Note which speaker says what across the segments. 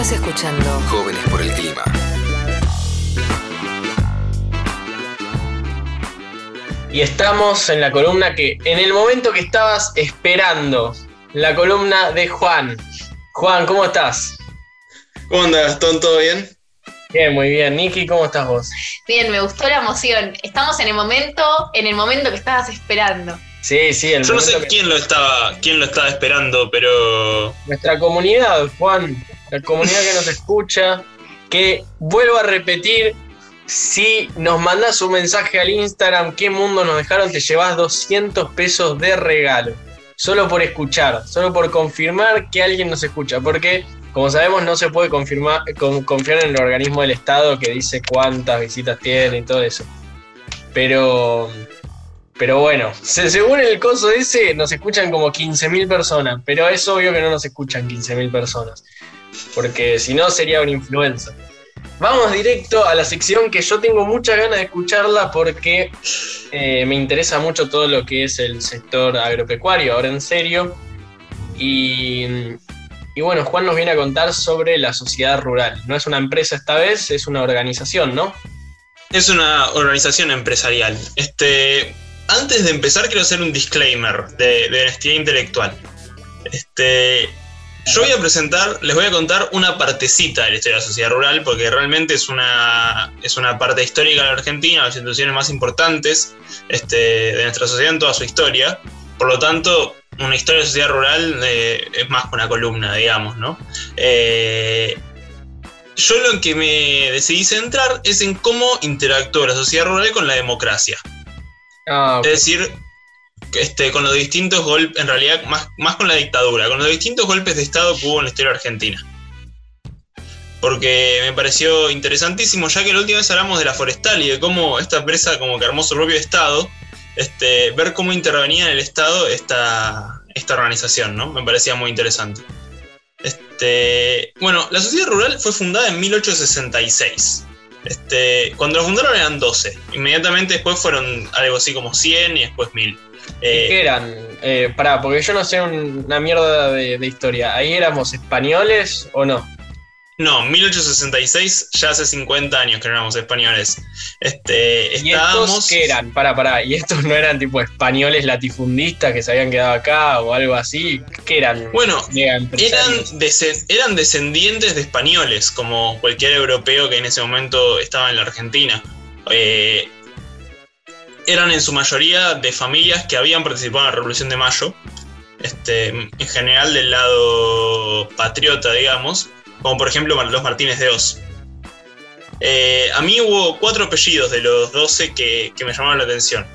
Speaker 1: Estás escuchando
Speaker 2: Jóvenes por el Clima.
Speaker 3: Y estamos en la columna que en el momento que estabas esperando, la columna de Juan. Juan, ¿cómo estás?
Speaker 4: ¿Cómo andas, Gastón? ¿Todo bien?
Speaker 3: Bien, muy bien. Niki, ¿cómo estás vos?
Speaker 5: Bien, me gustó la emoción. Estamos en el momento, en el momento que estabas esperando.
Speaker 3: Sí, sí, el
Speaker 4: Yo no sé
Speaker 3: que-
Speaker 4: quién lo estaba, quién lo estaba esperando, pero
Speaker 3: Nuestra comunidad, Juan, la comunidad que nos escucha, que vuelvo a repetir, si nos mandas un mensaje al Instagram, qué mundo nos dejaron, te llevas 200 pesos de regalo. Solo por escuchar, solo por confirmar que alguien nos escucha. Porque, como sabemos, no se puede confirmar, con- confiar en el organismo del Estado que dice cuántas visitas tiene y todo eso. Pero, pero bueno, se- según el coso ese, nos escuchan como 15.000 personas, pero es obvio que no nos escuchan 15.000 personas, porque si no sería una influenza. Vamos directo a la sección que yo tengo muchas ganas de escucharla porque eh, me interesa mucho todo lo que es el sector agropecuario, ahora en serio. Y, y bueno, Juan nos viene a contar sobre la sociedad rural. No es una empresa esta vez, es una organización, ¿no?
Speaker 4: es una organización empresarial. Este, antes de empezar quiero hacer un disclaimer de, de honestidad intelectual. Este, yo voy a presentar, les voy a contar una partecita de la historia de la sociedad rural, porque realmente es una, es una parte histórica de la Argentina, las instituciones más importantes este, de nuestra sociedad en toda su historia. Por lo tanto, una historia de sociedad rural eh, es más que una columna, digamos, ¿no? Eh, yo lo que me decidí centrar es en cómo interactuó la sociedad rural con la democracia.
Speaker 3: Ah.
Speaker 4: Es decir, este, con los distintos golpes, en realidad más, más con la dictadura, con los distintos golpes de Estado que hubo en la historia argentina. Porque me pareció interesantísimo, ya que la última vez hablamos de la forestal y de cómo esta empresa como que armó su propio Estado, este, ver cómo intervenía en el Estado esta, esta organización, ¿no? Me parecía muy interesante. Este, bueno, la sociedad rural fue fundada en 1866. Este, cuando la fundaron eran 12. Inmediatamente después fueron algo así como 100 y después 1000.
Speaker 3: ¿Y
Speaker 4: Eh,
Speaker 3: ¿Qué eran? Eh, pará, porque yo no sé un- una mierda de, de historia. ¿Ahí éramos españoles o no?
Speaker 4: No, 1866, ya hace 50 años que no éramos españoles. Este,
Speaker 3: ¿Y
Speaker 4: estábamos.
Speaker 3: estos qué eran? Pará, pará. ¿Y estos no eran tipo españoles latifundistas que se habían quedado acá o algo así? ¿Qué eran?
Speaker 4: Bueno, eran descendientes de españoles, como cualquier europeo que en ese momento estaba en la Argentina. Eh, eran en su mayoría de familias que habían participado en la Revolución de Mayo, este, en general del lado patriota, digamos, como por ejemplo los Martínez de Oz. Eh, a mí hubo cuatro apellidos de los 12 que, me llamaron la atención.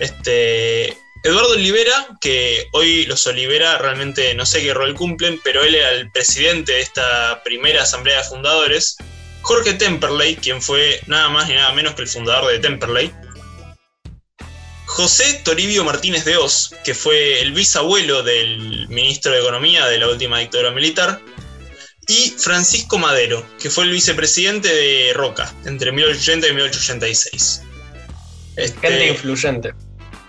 Speaker 4: Este, Eduardo Olivera, que hoy los Olivera realmente no sé qué rol cumplen, pero él era el presidente de esta primera asamblea de fundadores. Jorge Temperley, quien fue nada más ni nada menos que el fundador de Temperley. José Toribio Martínez de Oz, que fue el bisabuelo del ministro de Economía de la última dictadura militar. Y Francisco Madero, que fue el vicepresidente de Roca entre 1880 y 1886.
Speaker 3: Gente
Speaker 4: Este,
Speaker 3: influyente.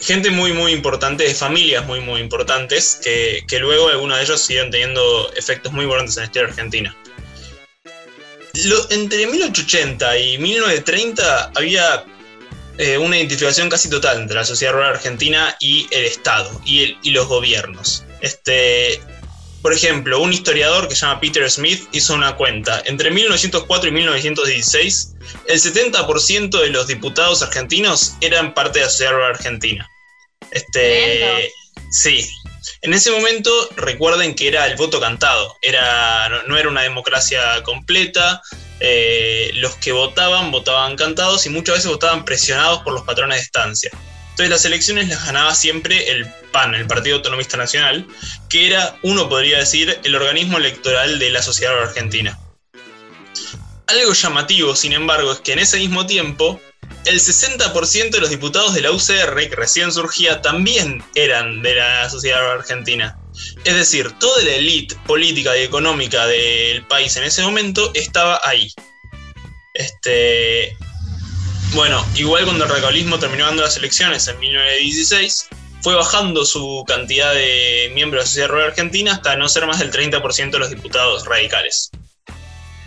Speaker 4: gente muy, muy importante, de familias muy, muy importantes, que, que luego algunos de ellos siguieron teniendo efectos muy importantes en la historia argentina. Lo- entre 1880 y 1930 había eh, una identificación casi total entre la sociedad rural argentina y el Estado y, el- y los gobiernos. Este, por ejemplo, un historiador que se llama Peter Smith hizo una cuenta. Entre 1904 y 1916, el 70% de los diputados argentinos eran parte de la sociedad argentina. Este, sí. En ese momento, recuerden que era el voto cantado. Era, no, no era una democracia completa. eh, los que votaban, votaban cantados y muchas veces votaban presionados por los patrones de estancia. Entonces las elecciones las ganaba siempre el PAN, el Partido Autonomista Nacional, que era, uno podría decir, el organismo electoral de la sociedad argentina. Algo llamativo, sin embargo, es que en ese mismo tiempo, el 60% de los diputados de la UCR, que recién surgía, también eran de la sociedad argentina. Es decir, toda la élite política y económica del país en ese momento estaba ahí. Este, bueno, igual cuando el radicalismo terminó dando las elecciones en 1916, fue bajando su cantidad de miembros de la sociedad rural argentina hasta no ser más del 30% de los diputados radicales.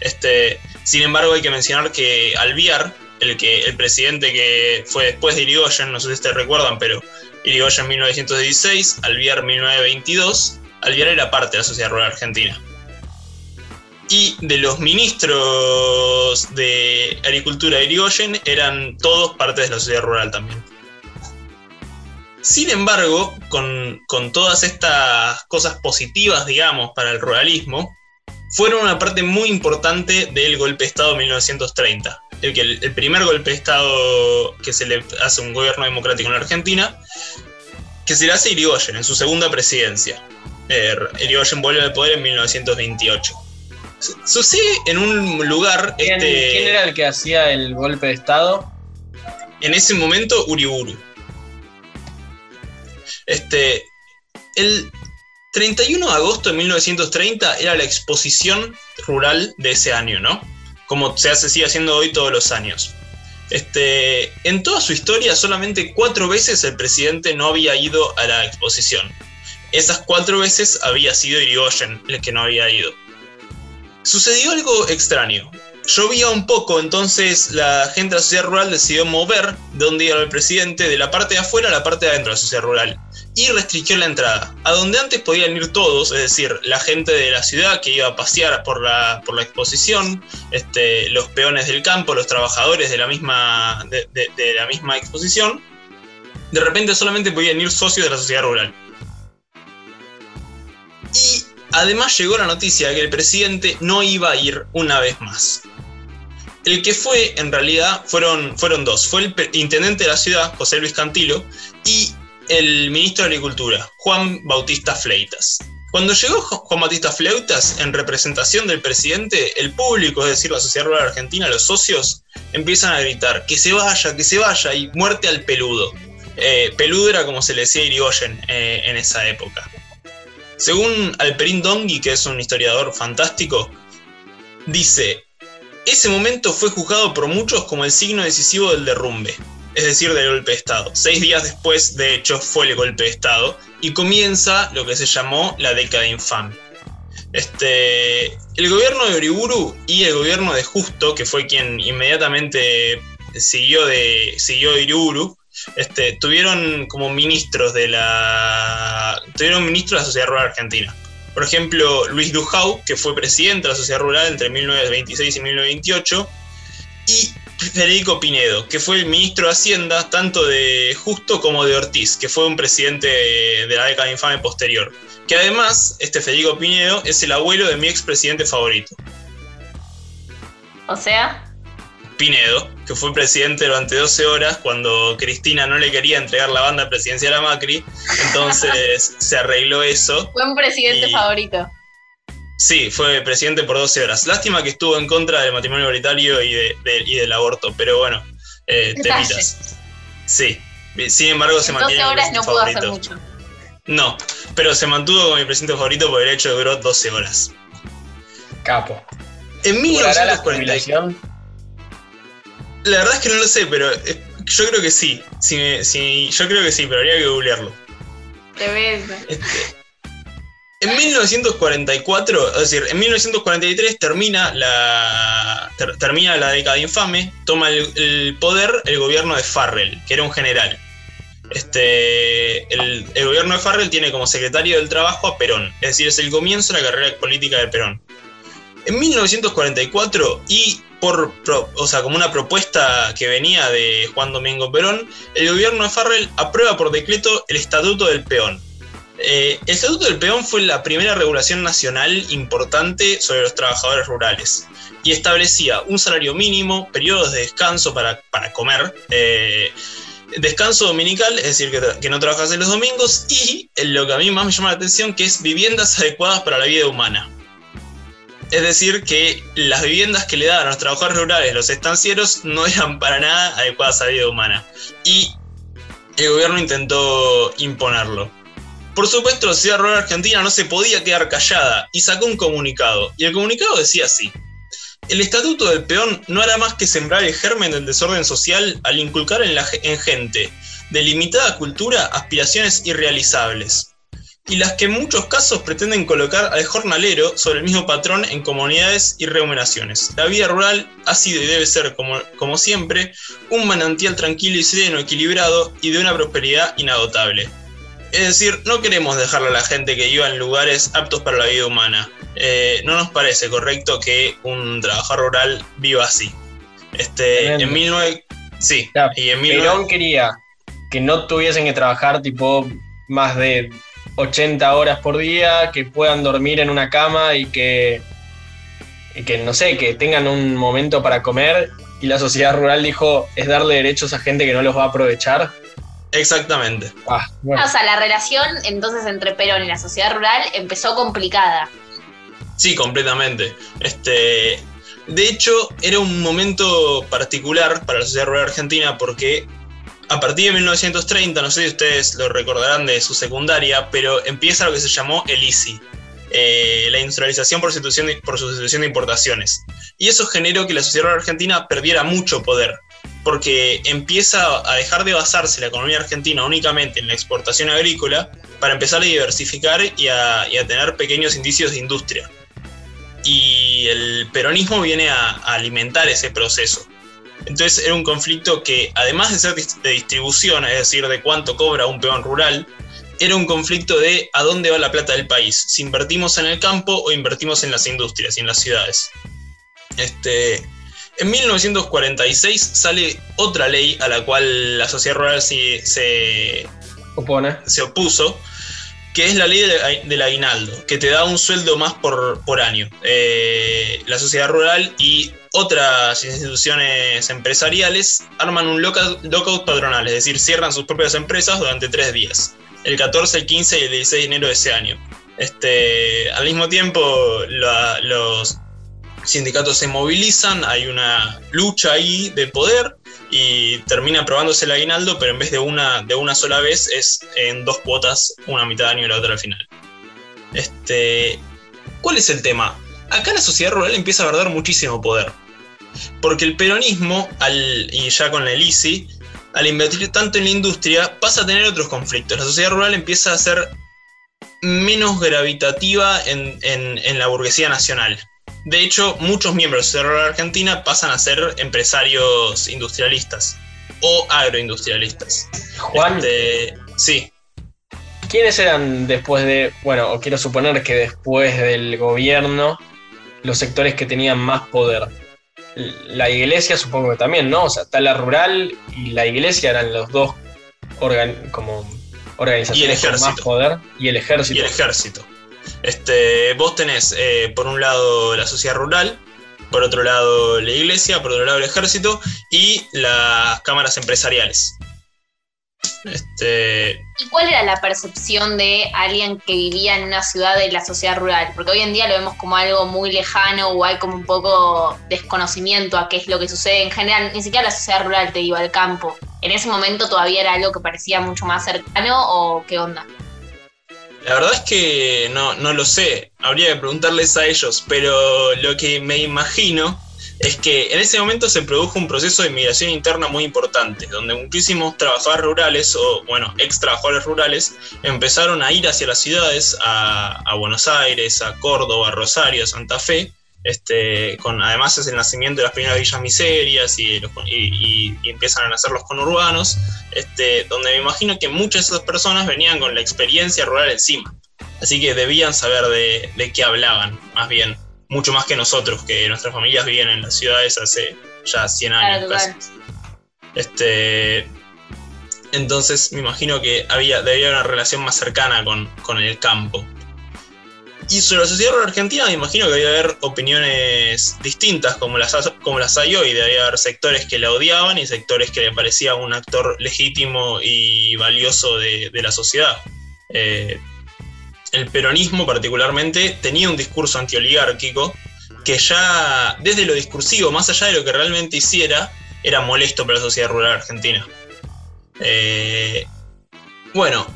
Speaker 4: Este, sin embargo, hay que mencionar que Alviar, el, que, el presidente que fue después de Irigoyen, no sé si ustedes recuerdan, pero Irigoyen 1916, Alviar 1922, Alviar era parte de la sociedad rural argentina. Y de los ministros de Agricultura de Irigoyen eran todos parte de la sociedad rural también. Sin embargo, con, con todas estas cosas positivas, digamos, para el ruralismo, fueron una parte muy importante del golpe de Estado de 1930. El, el, primer golpe de Estado que se le hace a un gobierno democrático en la Argentina, que se le hace Irigoyen en su segunda presidencia. Eh, Irigoyen vuelve al poder en 1928. Sucede en un lugar.
Speaker 3: ¿Quién,
Speaker 4: este,
Speaker 3: ¿Quién era el que hacía el golpe de Estado?
Speaker 4: En ese momento, Uriburu. Este, el 31 de agosto de 1930 era la exposición rural de ese año, ¿no? Como se hace, sigue haciendo hoy todos los años. Este, en toda su historia, solamente cuatro veces el presidente no había ido a la exposición. Esas cuatro veces había sido Irigoyen el que no había ido. Sucedió algo extraño. Llovía un poco, entonces la gente de la sociedad rural decidió mover de donde iba el presidente de la parte de afuera a la parte de adentro de la sociedad rural y restringió la entrada. A donde antes podían ir todos, es decir, la gente de la ciudad que iba a pasear por la, por la exposición, este, los peones del campo, los trabajadores de la, misma, de, de la misma exposición, de repente solamente podían ir socios de la sociedad rural. Y además llegó la noticia de que el presidente no iba a ir una vez más. El que fue, en realidad, fueron, fueron dos. Fue el intendente de la ciudad, José Luis Cantilo, y el ministro de Agricultura, Juan Bautista Fleitas. Cuando llegó Juan Bautista Fleitas en representación del presidente, el público, es decir, la sociedad rural argentina, los socios, empiezan a gritar que se vaya, que se vaya y muerte al peludo. Eh, peludo era como se le decía a Irigoyen eh, en esa época. Según Alperín Dongui, que es un historiador fantástico, dice, ese momento fue juzgado por muchos como el signo decisivo del derrumbe es decir, del golpe de Estado. Seis días después, de hecho, fue el golpe de Estado y comienza lo que se llamó la década infame. Este, el gobierno de Uriburu y el gobierno de Justo, que fue quien inmediatamente siguió, de, siguió Uriburu, este, tuvieron como ministros de la tuvieron ministros de la sociedad rural argentina. Por ejemplo, Luis Dujau, que fue presidente de la sociedad rural entre 1926 y 1928, y Federico Pinedo, que fue el ministro de Hacienda tanto de Justo como de Ortiz, que fue un presidente de la década infame posterior. Que además, este Federico Pinedo es el abuelo de mi expresidente favorito.
Speaker 5: O sea.
Speaker 4: Pinedo, que fue presidente durante 12 horas cuando Cristina no le quería entregar la banda presidencial a Macri, entonces se arregló eso.
Speaker 5: Fue un presidente favorito.
Speaker 4: Sí, fue presidente por 12 horas. Lástima que estuvo en contra del matrimonio igualitario y, del aborto, pero bueno, eh, temitas. Sí, sin embargo se mantiene.
Speaker 5: 12 horas no pudo hacer mucho.
Speaker 4: No, pero se mantuvo con mi presidente favorito por el hecho de duró 12 horas.
Speaker 3: Capo.
Speaker 4: En 1940. La verdad es que no lo sé, pero eh, yo creo que sí. Si yo creo que sí, pero habría que googlearlo.
Speaker 5: Ves.
Speaker 4: Este, en 1944, es decir, en 1943 termina la, termina la década infame, toma el, poder el gobierno de Farrell, que era un general. Este, el, gobierno de Farrell tiene como secretario del trabajo a Perón, es decir, es el comienzo de la carrera política de Perón. En 1944, y por, o sea, como una propuesta que venía de Juan Domingo Perón, el gobierno de Farrell aprueba por decreto el Estatuto del Peón, eh, el Estatuto del Peón fue la primera regulación nacional importante sobre los trabajadores rurales y establecía un salario mínimo, periodos de descanso para, comer, eh, descanso dominical, es decir, que, no trabajas en los domingos, y lo que a mí más me llama la atención, que es viviendas adecuadas para la vida humana. Es decir, que las viviendas que le daban a los trabajadores rurales, los estancieros, no eran para nada adecuadas a vida humana. Y el gobierno intentó imponerlo. Por supuesto, la sociedad rural argentina no se podía quedar callada y sacó un comunicado. Y el comunicado decía así. El estatuto del peón no hará más que sembrar el germen del desorden social al inculcar en, la, en gente de limitada cultura aspiraciones irrealizables. Y las que en muchos casos pretenden colocar al jornalero sobre el mismo patrón en comunidades y remuneraciones. La vida rural ha sido y debe ser, como, como siempre, un manantial tranquilo y sereno, equilibrado y de una prosperidad inagotable. Es decir, no queremos dejarle a la gente que viva en lugares aptos para la vida humana. Eh, no nos parece correcto que un trabajador rural viva así. Este, en 19... Sí,
Speaker 3: y en 19... Perón quería que no tuviesen que trabajar tipo más de 80 horas por día, que puedan dormir en una cama y que, y que, no sé, que tengan un momento para comer. Y la sociedad rural dijo, es darle derechos a gente que no los va a aprovechar.
Speaker 4: Exactamente.
Speaker 5: Ah, o sea, la relación entonces entre Perón y la sociedad rural empezó complicada.
Speaker 4: Sí, completamente. Este, de hecho, era un momento particular para la sociedad rural argentina porque a partir de 1930, no sé si ustedes lo recordarán de su secundaria, pero empieza lo que se llamó el ICI, eh, la industrialización por sustitución, de, por sustitución de importaciones. Y eso generó que la sociedad argentina perdiera mucho poder, porque empieza a dejar de basarse la economía argentina únicamente en la exportación agrícola para empezar a diversificar y a, tener pequeños indicios de industria. Y el peronismo viene a alimentar ese proceso. Entonces era un conflicto que, además de ser de distribución, es decir, de cuánto cobra un peón rural, era un conflicto de a dónde va la plata del país, si invertimos en el campo o invertimos en las industrias y en las ciudades. Este, en 1946 sale otra ley a la cual la sociedad rural se,
Speaker 3: Opone.
Speaker 4: se opuso, que es la ley del aguinaldo, que te da un sueldo más por, por año. Eh, la sociedad rural y otras instituciones empresariales arman un lockout, patronal, es decir, cierran sus propias empresas durante tres días, el 14, el 15 y el 16 de enero de ese año. Este, al mismo tiempo, los sindicatos se movilizan, hay una lucha ahí de poder y termina aprobándose el aguinaldo, pero en vez de una, de una sola vez es en dos cuotas, una mitad de año y la otra al final. Este, ¿Cuál es el tema? Acá la sociedad rural empieza a perder muchísimo poder. Porque el peronismo, al, y ya con la ICI, al invertir tanto en la industria, pasa a tener otros conflictos. La sociedad rural empieza a ser menos gravitativa en, la burguesía nacional. De hecho, muchos miembros de rural argentina pasan a ser empresarios industrialistas o agroindustrialistas.
Speaker 3: Juan. Este,
Speaker 4: sí.
Speaker 3: ¿Quiénes eran después de, bueno, o quiero suponer que después del gobierno, los sectores que tenían más poder? la iglesia supongo que también, ¿no? O sea, está la rural y la iglesia eran los dos como organizaciones con más poder y el ejército.
Speaker 4: Y el ejército. Este, vos tenés eh, por un lado la sociedad rural, por otro lado la iglesia, por otro lado el ejército y las cámaras empresariales.
Speaker 5: Este... ¿Y cuál era la percepción de alguien que vivía en una ciudad de la sociedad rural? Porque hoy en día lo vemos como algo muy lejano o hay como un poco desconocimiento a qué es lo que sucede en general, ni siquiera la sociedad rural, te digo, al campo. ¿En ese momento todavía era algo que parecía mucho más cercano o qué onda?
Speaker 4: La verdad es que no, no lo sé, habría que preguntarles a ellos, pero lo que me imagino es que en ese momento se produjo un proceso de inmigración interna muy importante, donde muchísimos trabajadores rurales, o bueno, ex trabajadores rurales, empezaron a ir hacia las ciudades, a, Buenos Aires, a Córdoba, a Rosario, a Santa Fe, este, con, además es el nacimiento de las primeras villas miserias y, empiezan a nacer los conurbanos, este, donde me imagino que muchas de esas personas venían con la experiencia rural encima, así que debían saber de, de qué hablaban, más bien mucho más que nosotros, que nuestras familias viven en las ciudades hace ya 100 años Este, entonces me imagino que había, debía haber una relación más cercana con, con el campo. Y sobre la sociedad argentina me imagino que debía haber opiniones distintas como las, como las hay hoy. Debía haber sectores que la odiaban y sectores que le parecía un actor legítimo y valioso de, de la sociedad. Eh, el peronismo particularmente tenía un discurso antioligárquico que ya desde lo discursivo, más allá de lo que realmente hiciera, era molesto para la sociedad rural argentina. Eh, bueno,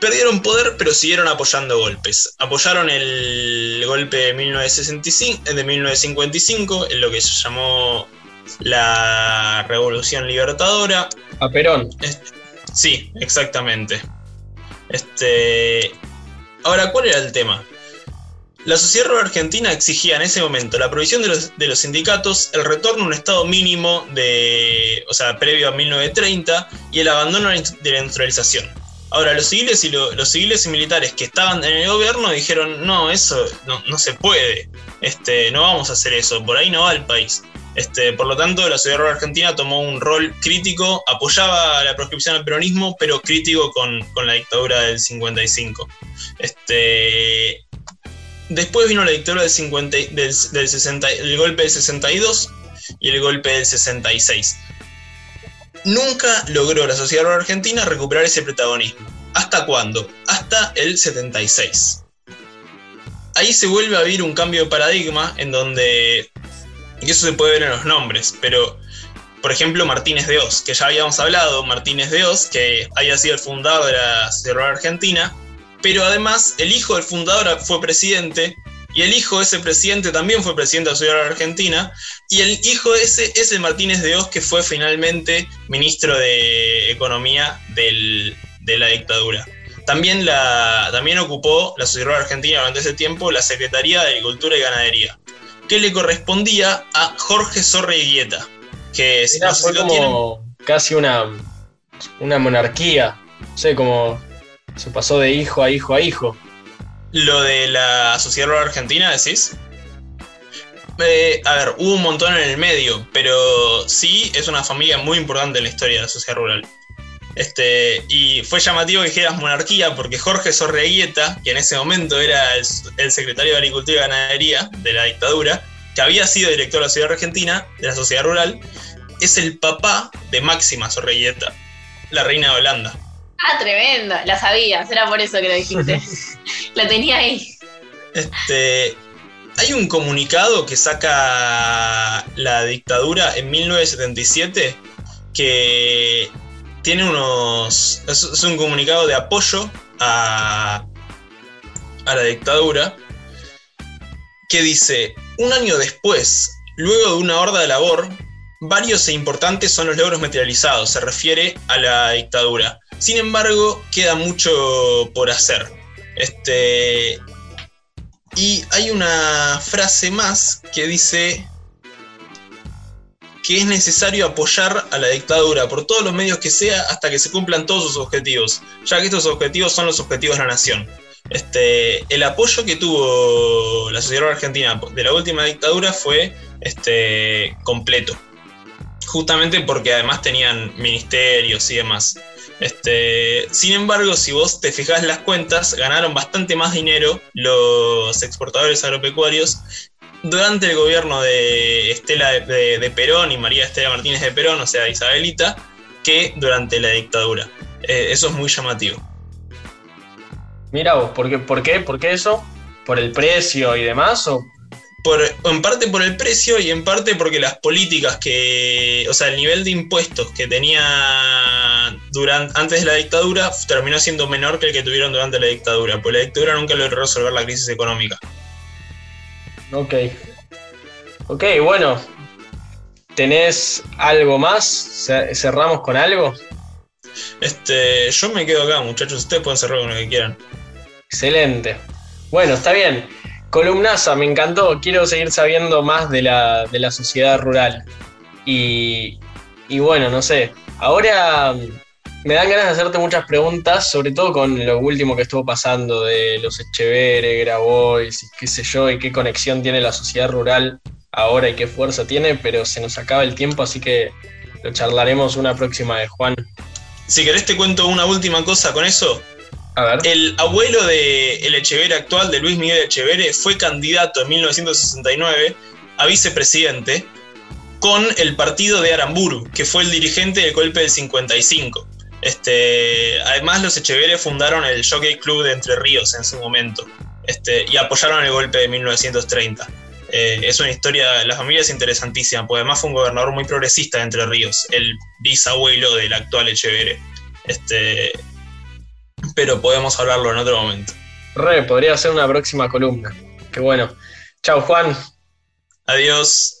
Speaker 4: perdieron poder pero siguieron apoyando golpes. Apoyaron el golpe de, 1965, de 1955, en lo que se llamó la Revolución Libertadora.
Speaker 3: A Perón.
Speaker 4: sí, exactamente. Este, Ahora, ¿cuál era el tema? La sociedad argentina exigía en ese momento la provisión de los, de los, sindicatos, el retorno a un estado mínimo de, o sea, previo a 1930 y el abandono de la industrialización. Ahora, los civiles y lo, los civiles y militares que estaban en el gobierno dijeron, no, eso no, no, se puede, este, no vamos a hacer eso, por ahí no va el país. Este, por lo tanto, la sociedad rural argentina tomó un rol crítico, apoyaba la proscripción al peronismo, pero crítico con, con la dictadura del 55. Este, después vino la dictadura del, 50, del, del 60, el golpe del 62 y el golpe del 66 nunca logró la sociedad argentina recuperar ese protagonismo. ¿Hasta cuándo? Hasta el 76. Ahí se vuelve a vivir un cambio de paradigma en donde, y eso se puede ver en los nombres, pero por ejemplo Martínez de Oz, que ya habíamos hablado, Martínez de Oz, que había sido el fundador de la sociedad argentina, pero además el hijo del fundador fue presidente y el hijo de ese presidente también fue presidente de la Argentina, y el hijo de ese es el Martínez de Oz, que fue finalmente ministro de Economía del, de la dictadura. También, la, también ocupó la Sociedad Argentina durante ese tiempo la Secretaría de Agricultura y Ganadería, que le correspondía a Jorge Sorreguieta, que
Speaker 3: Era, fue como casi una, una monarquía, no sé, como se pasó de hijo a hijo a hijo.
Speaker 4: Lo de la sociedad rural argentina, decís. Eh, a ver, hubo un montón en el medio, pero sí es una familia muy importante en la historia de la sociedad rural. Este, y fue llamativo que dijeras monarquía porque Jorge Sorreguieta, que en ese momento era el, secretario de Agricultura y Ganadería de la dictadura, que había sido director de la sociedad argentina, de la sociedad rural, es el papá de Máxima Sorreguieta, la reina de Holanda.
Speaker 5: Ah, tremendo, la sabías, era por eso que lo dijiste. la tenía ahí.
Speaker 4: Este, hay un comunicado que saca la dictadura en 1977 que tiene unos. Es, un comunicado de apoyo a, a la dictadura que dice: Un año después, luego de una horda de labor, varios e importantes son los logros materializados, se refiere a la dictadura. Sin embargo, queda mucho por hacer. Este, y hay una frase más que dice que es necesario apoyar a la dictadura por todos los medios que sea hasta que se cumplan todos sus objetivos, ya que estos objetivos son los objetivos de la nación. Este, el apoyo que tuvo la sociedad argentina de la última dictadura fue este, completo, justamente porque además tenían ministerios y demás. Este, sin embargo, si vos te fijás las cuentas, ganaron bastante más dinero los exportadores agropecuarios durante el gobierno de Estela de, Perón y María Estela Martínez de Perón, o sea, Isabelita, que durante la dictadura. Eh, eso es muy llamativo.
Speaker 3: Mira vos, ¿por qué, por, qué, ¿por qué eso? ¿Por el precio y demás? ¿O
Speaker 4: por, en parte por el precio y en parte porque las políticas que, o sea, el nivel de impuestos que tenía durante, antes de la dictadura terminó siendo menor que el que tuvieron durante la dictadura, pues la dictadura nunca logró resolver la crisis económica.
Speaker 3: Ok. Ok, bueno. ¿Tenés algo más? ¿Cerramos con algo?
Speaker 4: Este, yo me quedo acá, muchachos. Ustedes pueden cerrar con lo que quieran.
Speaker 3: Excelente. Bueno, está bien. Columnaza, me encantó. Quiero seguir sabiendo más de la, de la sociedad rural. Y, y, bueno, no sé. Ahora me dan ganas de hacerte muchas preguntas, sobre todo con lo último que estuvo pasando de los Echeveres, Grabois, y qué sé yo, y qué conexión tiene la sociedad rural ahora y qué fuerza tiene, pero se nos acaba el tiempo, así que lo charlaremos una próxima vez, Juan.
Speaker 4: Si querés te cuento una última cosa con eso. El abuelo de el actual, de Luis Miguel Echevere, fue candidato en 1969 a vicepresidente con el partido de Aramburu, que fue el dirigente del golpe del 55. Este, además, los Echevere fundaron el Jockey Club de Entre Ríos en su momento este, y apoyaron el golpe de 1930. Eh, es una historia, la familia es interesantísima, porque además fue un gobernador muy progresista de Entre Ríos, el bisabuelo del actual Echevere. Este, pero podemos hablarlo en otro momento.
Speaker 3: Re, podría ser una próxima columna. Qué bueno. Chao, Juan.
Speaker 4: Adiós.